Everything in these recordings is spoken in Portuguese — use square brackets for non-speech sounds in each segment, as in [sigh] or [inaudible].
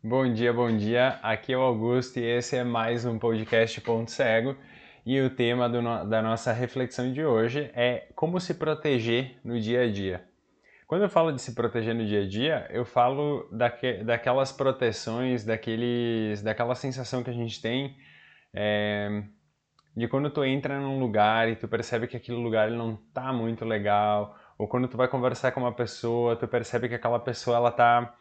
Bom dia, bom dia. Aqui é o Augusto e esse é mais um podcast Ponto Cego. E o tema da nossa reflexão de hoje é como se proteger no dia a dia. Quando eu falo de se proteger no dia a dia, eu falo daque... daquelas proteções, daqueles... daquela sensação que a gente tem é... de quando tu entra num lugar e tu percebe que aquele lugar não tá muito legal, ou quando tu vai conversar com uma pessoa, tu percebe que aquela pessoa ela tá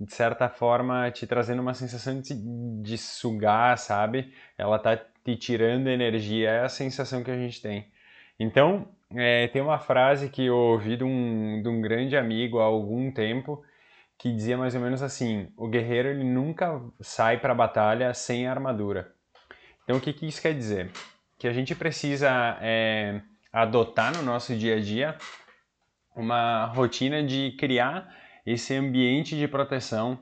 de certa forma te trazendo uma sensação de, de sugar, sabe? Ela tá te tirando energia, é a sensação que a gente tem. Então, é, tem uma frase que eu ouvi de um, de um grande amigo há algum tempo que dizia mais ou menos assim: o guerreiro ele nunca sai para a batalha sem armadura. Então, o que, que isso quer dizer? Que a gente precisa é, adotar no nosso dia a dia uma rotina de criar esse ambiente de proteção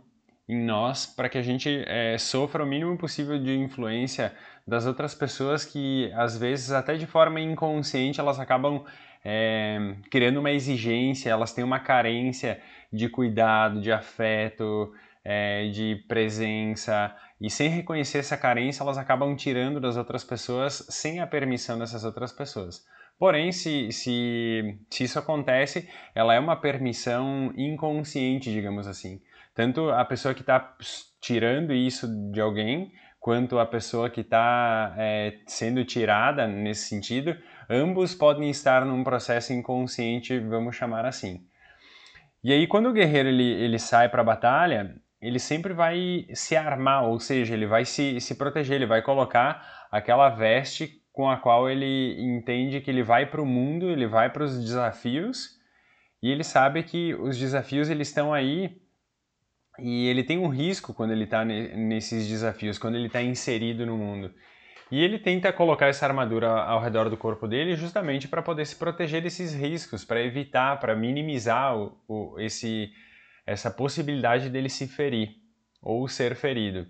em nós para que a gente é, sofra o mínimo possível de influência das outras pessoas que às vezes até de forma inconsciente elas acabam é, criando uma exigência, elas têm uma carência de cuidado, de afeto, é, de presença e sem reconhecer essa carência elas acabam tirando das outras pessoas sem a permissão dessas outras pessoas. Porém, se, se, se isso acontece, ela é uma permissão inconsciente, digamos assim. Tanto a pessoa que está tirando isso de alguém, quanto a pessoa que está é, sendo tirada nesse sentido, ambos podem estar num processo inconsciente, vamos chamar assim. E aí, quando o guerreiro ele, ele sai para a batalha, ele sempre vai se armar, ou seja, ele vai se, se proteger, ele vai colocar aquela veste com a qual ele entende que ele vai para o mundo, ele vai para os desafios e ele sabe que os desafios eles estão aí e ele tem um risco quando ele está nesses desafios, quando ele está inserido no mundo. E ele tenta colocar essa armadura ao redor do corpo dele justamente para poder se proteger desses riscos, para evitar, para minimizar o, o, esse, essa possibilidade dele se ferir ou ser ferido.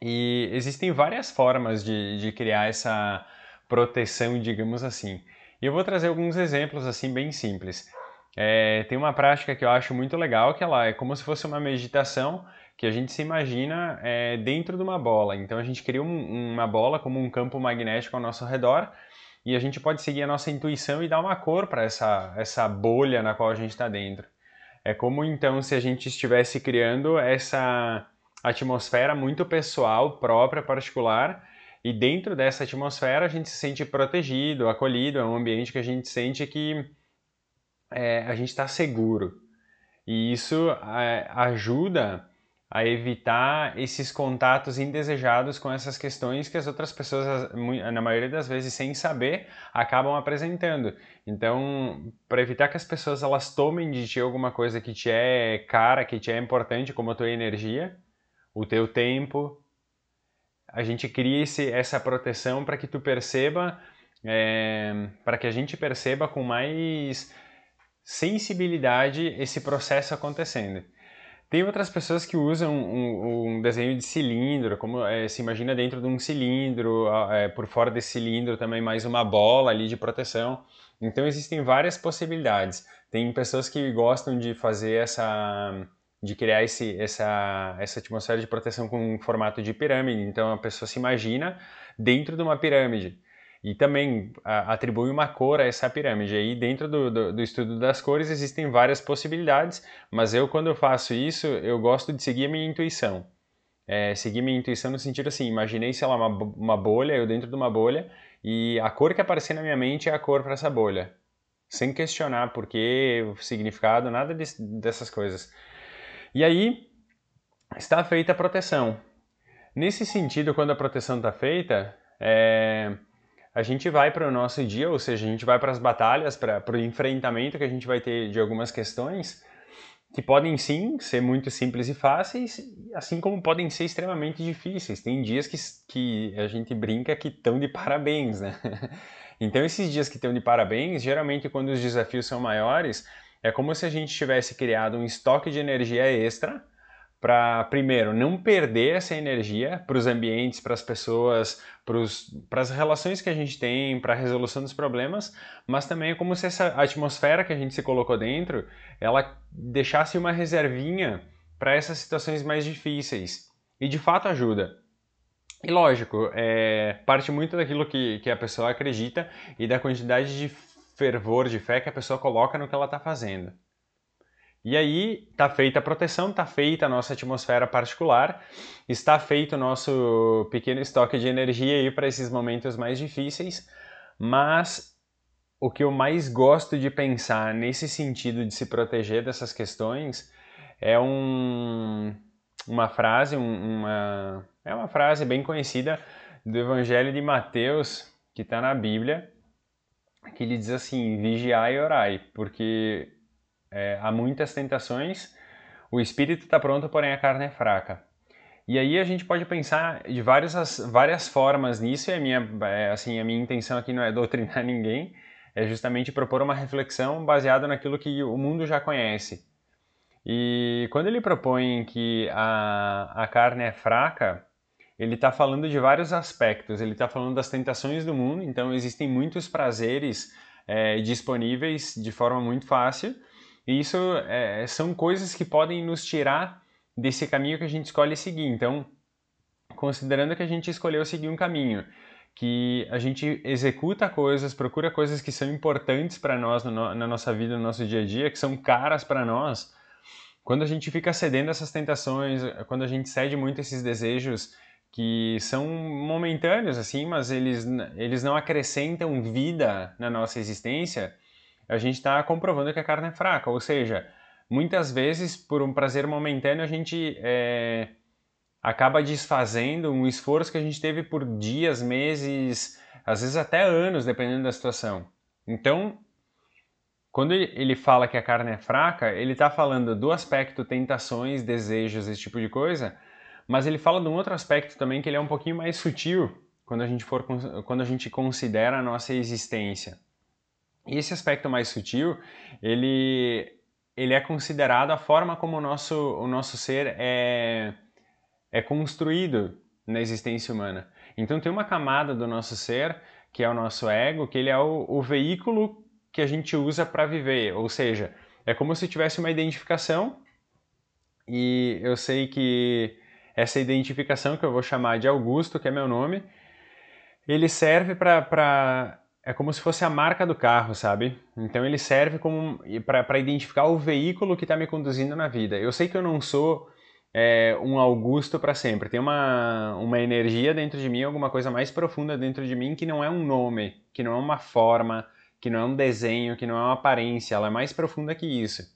E existem várias formas de, de criar essa proteção, digamos assim. E eu vou trazer alguns exemplos assim bem simples. É, tem uma prática que eu acho muito legal, que ela é como se fosse uma meditação que a gente se imagina é, dentro de uma bola. Então a gente cria um, uma bola como um campo magnético ao nosso redor e a gente pode seguir a nossa intuição e dar uma cor para essa, essa bolha na qual a gente está dentro. É como então se a gente estivesse criando essa atmosfera muito pessoal, própria, particular, e dentro dessa atmosfera a gente se sente protegido, acolhido, é um ambiente que a gente sente que é, a gente está seguro. E isso é, ajuda a evitar esses contatos indesejados com essas questões que as outras pessoas, na maioria das vezes, sem saber, acabam apresentando. Então, para evitar que as pessoas elas tomem de ti alguma coisa que te é cara, que te é importante, como a tua energia, o teu tempo. A gente cria esse, essa proteção para que tu perceba, é, para que a gente perceba com mais sensibilidade esse processo acontecendo. Tem outras pessoas que usam um, um desenho de cilindro, como é, se imagina dentro de um cilindro, é, por fora desse cilindro também mais uma bola ali de proteção. Então existem várias possibilidades. Tem pessoas que gostam de fazer essa de criar esse, essa, essa atmosfera de proteção com um formato de pirâmide. Então a pessoa se imagina dentro de uma pirâmide e também a, atribui uma cor a essa pirâmide. Aí dentro do, do, do, estudo das cores existem várias possibilidades, mas eu quando eu faço isso eu gosto de seguir a minha intuição. É, seguir minha intuição no sentido assim, imaginei, sei lá, uma, uma bolha, eu dentro de uma bolha, e a cor que aparecer na minha mente é a cor para essa bolha. Sem questionar porquê, o significado, nada de, dessas coisas. E aí está feita a proteção. Nesse sentido, quando a proteção está feita, é, a gente vai para o nosso dia, ou seja, a gente vai para as batalhas, para o enfrentamento que a gente vai ter de algumas questões, que podem sim ser muito simples e fáceis, assim como podem ser extremamente difíceis. Tem dias que, que a gente brinca que estão de parabéns, né? [laughs] Então, esses dias que estão de parabéns, geralmente quando os desafios são maiores, é como se a gente tivesse criado um estoque de energia extra para, primeiro, não perder essa energia para os ambientes, para as pessoas, para as relações que a gente tem, para a resolução dos problemas, mas também é como se essa atmosfera que a gente se colocou dentro, ela deixasse uma reservinha para essas situações mais difíceis. E de fato ajuda. E lógico, é, parte muito daquilo que, que a pessoa acredita e da quantidade de fervor, de fé que a pessoa coloca no que ela está fazendo. E aí está feita a proteção, está feita a nossa atmosfera particular, está feito o nosso pequeno estoque de energia aí para esses momentos mais difíceis, mas o que eu mais gosto de pensar nesse sentido de se proteger dessas questões é um, uma frase, uma, é uma frase bem conhecida do Evangelho de Mateus, que está na Bíblia, que ele diz assim: vigiai e orai, porque é, há muitas tentações, o espírito está pronto, porém a carne é fraca. E aí a gente pode pensar de várias, várias formas nisso, e a minha, é, assim, a minha intenção aqui não é [laughs] doutrinar ninguém, é justamente propor uma reflexão baseada naquilo que o mundo já conhece. E quando ele propõe que a, a carne é fraca, ele está falando de vários aspectos. Ele está falando das tentações do mundo, então existem muitos prazeres é, disponíveis de forma muito fácil, e isso é, são coisas que podem nos tirar desse caminho que a gente escolhe seguir. Então, considerando que a gente escolheu seguir um caminho que a gente executa coisas, procura coisas que são importantes para nós no, na nossa vida, no nosso dia a dia, que são caras para nós. Quando a gente fica cedendo essas tentações, quando a gente cede muito esses desejos que são momentâneos assim, mas eles eles não acrescentam vida na nossa existência, a gente está comprovando que a carne é fraca. Ou seja, muitas vezes, por um prazer momentâneo, a gente é, acaba desfazendo um esforço que a gente teve por dias, meses, às vezes até anos, dependendo da situação. Então, quando ele fala que a carne é fraca, ele está falando do aspecto tentações, desejos, esse tipo de coisa, mas ele fala de um outro aspecto também que ele é um pouquinho mais sutil quando a gente for quando a gente considera a nossa existência. E esse aspecto mais sutil, ele, ele é considerado a forma como o nosso, o nosso ser é, é construído na existência humana. Então tem uma camada do nosso ser, que é o nosso ego, que ele é o, o veículo que a gente usa para viver, ou seja, é como se tivesse uma identificação e eu sei que essa identificação que eu vou chamar de Augusto, que é meu nome, ele serve para é como se fosse a marca do carro, sabe? Então ele serve como para identificar o veículo que está me conduzindo na vida. Eu sei que eu não sou é, um Augusto para sempre. Tem uma, uma energia dentro de mim, alguma coisa mais profunda dentro de mim que não é um nome, que não é uma forma, que não é um desenho, que não é uma aparência. Ela é mais profunda que isso.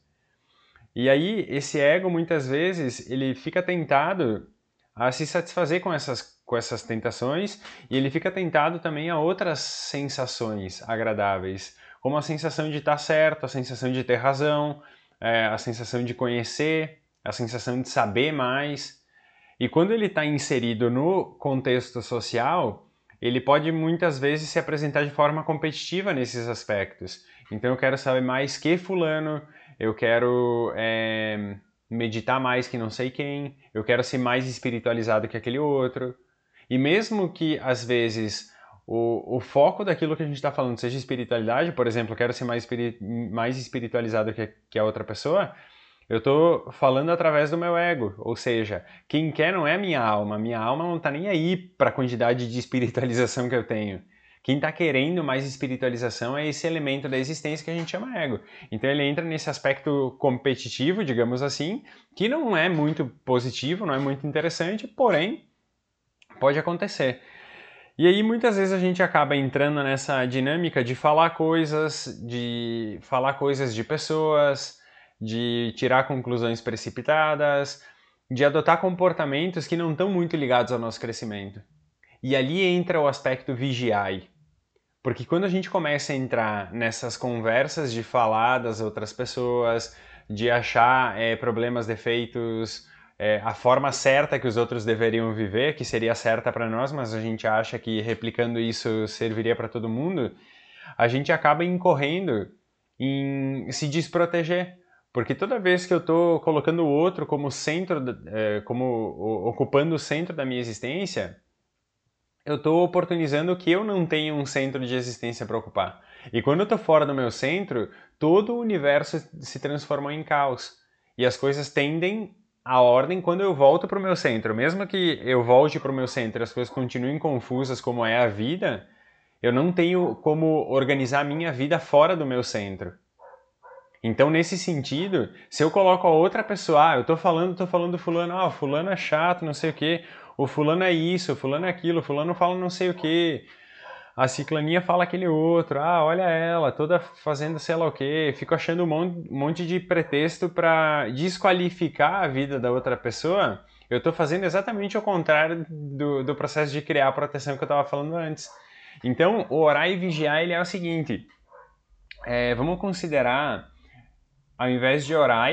E aí esse ego muitas vezes ele fica tentado a se satisfazer com essas com essas tentações e ele fica tentado também a outras sensações agradáveis, como a sensação de estar certo, a sensação de ter razão, é, a sensação de conhecer, a sensação de saber mais. E quando ele está inserido no contexto social, ele pode muitas vezes se apresentar de forma competitiva nesses aspectos. Então eu quero saber mais que fulano, eu quero é, meditar mais que não sei quem, eu quero ser mais espiritualizado que aquele outro. E mesmo que às vezes o, o foco daquilo que a gente está falando seja espiritualidade, por exemplo, eu quero ser mais, mais espiritualizado que, que a outra pessoa, eu estou falando através do meu ego, ou seja, quem quer não é minha alma, minha alma não está nem aí para a quantidade de espiritualização que eu tenho. Quem está querendo mais espiritualização é esse elemento da existência que a gente chama ego. Então ele entra nesse aspecto competitivo, digamos assim, que não é muito positivo, não é muito interessante, porém pode acontecer. E aí muitas vezes a gente acaba entrando nessa dinâmica de falar coisas, de falar coisas de pessoas, de tirar conclusões precipitadas, de adotar comportamentos que não estão muito ligados ao nosso crescimento. E ali entra o aspecto vigiai. Porque quando a gente começa a entrar nessas conversas de falar das outras pessoas, de achar é, problemas, defeitos, é, a forma certa que os outros deveriam viver, que seria certa para nós, mas a gente acha que replicando isso serviria para todo mundo, a gente acaba incorrendo em se desproteger. Porque toda vez que eu estou colocando o outro como centro, é, como ocupando o centro da minha existência, eu estou oportunizando que eu não tenho um centro de existência para ocupar. E quando eu estou fora do meu centro, todo o universo se transforma em caos. E as coisas tendem a ordem quando eu volto para o meu centro. Mesmo que eu volte para o meu centro e as coisas continuem confusas como é a vida, eu não tenho como organizar a minha vida fora do meu centro. Então, nesse sentido, se eu coloco a outra pessoa, ah, eu tô falando, tô falando do fulano, ah, fulano é chato, não sei o quê, o fulano é isso, o fulano é aquilo, o fulano fala não sei o quê, a ciclaninha fala aquele outro, ah, olha ela, toda fazendo sei lá o quê, fico achando um monte de pretexto para desqualificar a vida da outra pessoa, eu estou fazendo exatamente o contrário do, do processo de criar a proteção que eu estava falando antes. Então, o orar e vigiar ele é o seguinte: é, vamos considerar, ao invés de orar,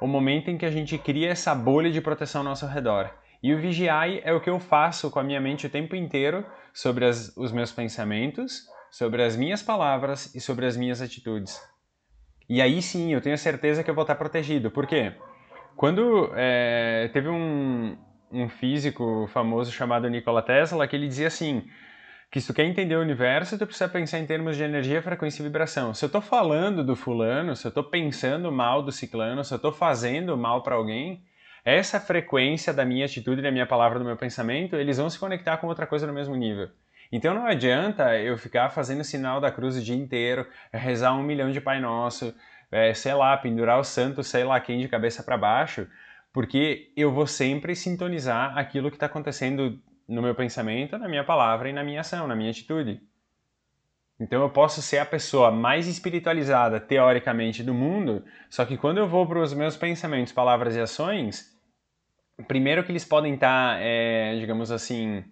o momento em que a gente cria essa bolha de proteção ao nosso redor. E o vigiai é o que eu faço com a minha mente o tempo inteiro sobre as, os meus pensamentos, sobre as minhas palavras e sobre as minhas atitudes. E aí sim, eu tenho certeza que eu vou estar protegido. Por quê? Quando é, teve um, um físico famoso chamado Nikola Tesla que ele dizia assim que se tu quer entender o universo, tu precisa pensar em termos de energia, frequência e vibração. Se eu estou falando do fulano, se eu estou pensando mal do ciclano, se eu estou fazendo mal para alguém, essa frequência da minha atitude, da minha palavra, do meu pensamento, eles vão se conectar com outra coisa no mesmo nível. Então não adianta eu ficar fazendo sinal da cruz o dia inteiro, rezar um milhão de Pai Nosso, é, sei lá, pendurar o santo, sei lá quem de cabeça para baixo, porque eu vou sempre sintonizar aquilo que está acontecendo no meu pensamento, na minha palavra e na minha ação, na minha atitude. Então eu posso ser a pessoa mais espiritualizada, teoricamente, do mundo, só que quando eu vou para os meus pensamentos, palavras e ações, primeiro que eles podem estar, tá, é, digamos assim,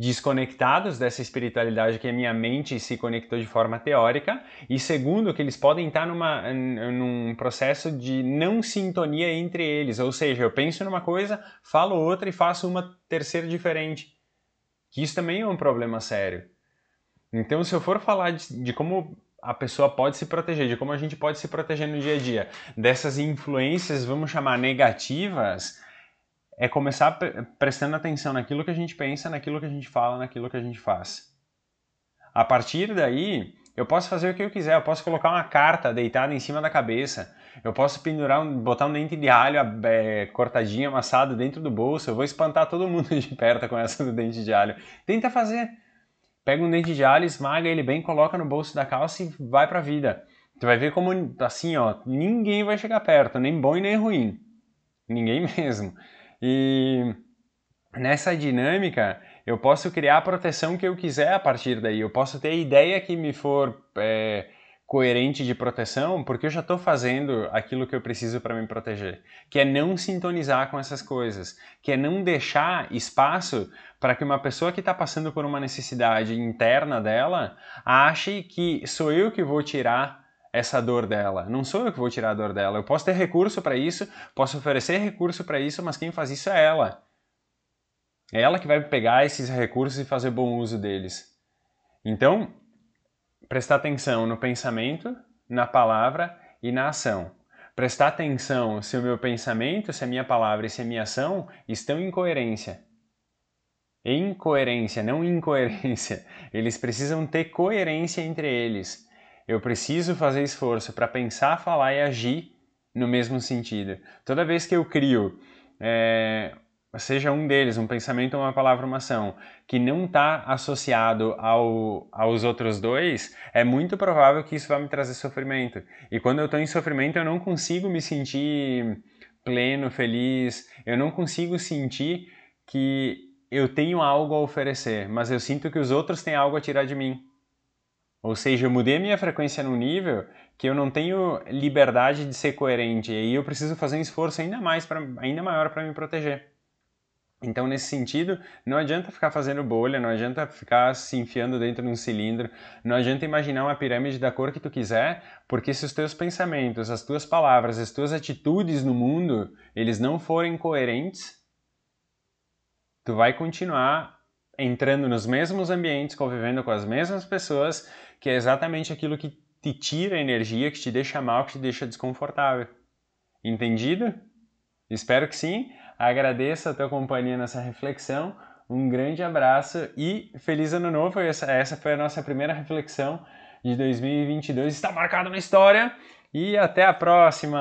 desconectados dessa espiritualidade que a minha mente se conectou de forma teórica, e segundo, que eles podem estar numa, num processo de não sintonia entre eles, ou seja, eu penso numa coisa, falo outra e faço uma terceira diferente. Que isso também é um problema sério. Então, se eu for falar de, de como a pessoa pode se proteger, de como a gente pode se proteger no dia a dia dessas influências, vamos chamar negativas, é começar prestando atenção naquilo que a gente pensa, naquilo que a gente fala, naquilo que a gente faz. A partir daí, eu posso fazer o que eu quiser, eu posso colocar uma carta deitada em cima da cabeça, eu posso pendurar, botar um dente de alho é, cortadinho, amassado dentro do bolso, eu vou espantar todo mundo [laughs] de perto com essa do dente de alho. Tenta fazer. Pega um dente de alho, esmaga ele bem, coloca no bolso da calça e vai pra vida. Tu vai ver como, assim, ó, ninguém vai chegar perto, nem bom e nem ruim. Ninguém [laughs] mesmo. E nessa dinâmica, eu posso criar a proteção que eu quiser a partir daí. Eu posso ter a ideia que me for é, coerente de proteção, porque eu já estou fazendo aquilo que eu preciso para me proteger, que é não sintonizar com essas coisas, que é não deixar espaço para que uma pessoa que está passando por uma necessidade interna dela ache que sou eu que vou tirar essa dor dela. Não sou eu que vou tirar a dor dela. Eu posso ter recurso para isso, posso oferecer recurso para isso, mas quem faz isso é ela. É ela que vai pegar esses recursos e fazer bom uso deles. Então, prestar atenção no pensamento, na palavra e na ação. Prestar atenção se o meu pensamento, se a minha palavra e se a minha ação estão em coerência. Em coerência, não incoerência. [laughs] Eles precisam ter coerência entre eles. Eu preciso fazer esforço para pensar, falar e agir no mesmo sentido. Toda vez que eu crio, é, seja um deles, um pensamento, uma palavra, uma ação, que não está associado ao, aos outros dois, é muito provável que isso vai me trazer sofrimento. E quando eu estou em sofrimento, eu não consigo me sentir pleno, feliz, eu não consigo sentir que eu tenho algo a oferecer, mas eu sinto que os outros têm algo a tirar de mim. Ou seja, eu mudei a minha frequência num nível que eu não tenho liberdade de ser coerente. E aí eu preciso fazer um esforço ainda mais pra, ainda maior para me proteger. Então, nesse sentido, não adianta ficar fazendo bolha, não adianta ficar se enfiando dentro de um cilindro, não adianta imaginar uma pirâmide da cor que tu quiser, porque se os teus pensamentos, as tuas palavras, as tuas atitudes no mundo, eles não forem coerentes, tu vai continuar entrando nos mesmos ambientes, convivendo com as mesmas pessoas, que é exatamente aquilo que te tira energia, que te deixa mal, que te deixa desconfortável. Entendido? Espero que sim. Agradeço a tua companhia nessa reflexão. Um grande abraço e feliz ano novo. Essa, foi a nossa primeira reflexão de 2022. Está marcado na história. E até a próxima!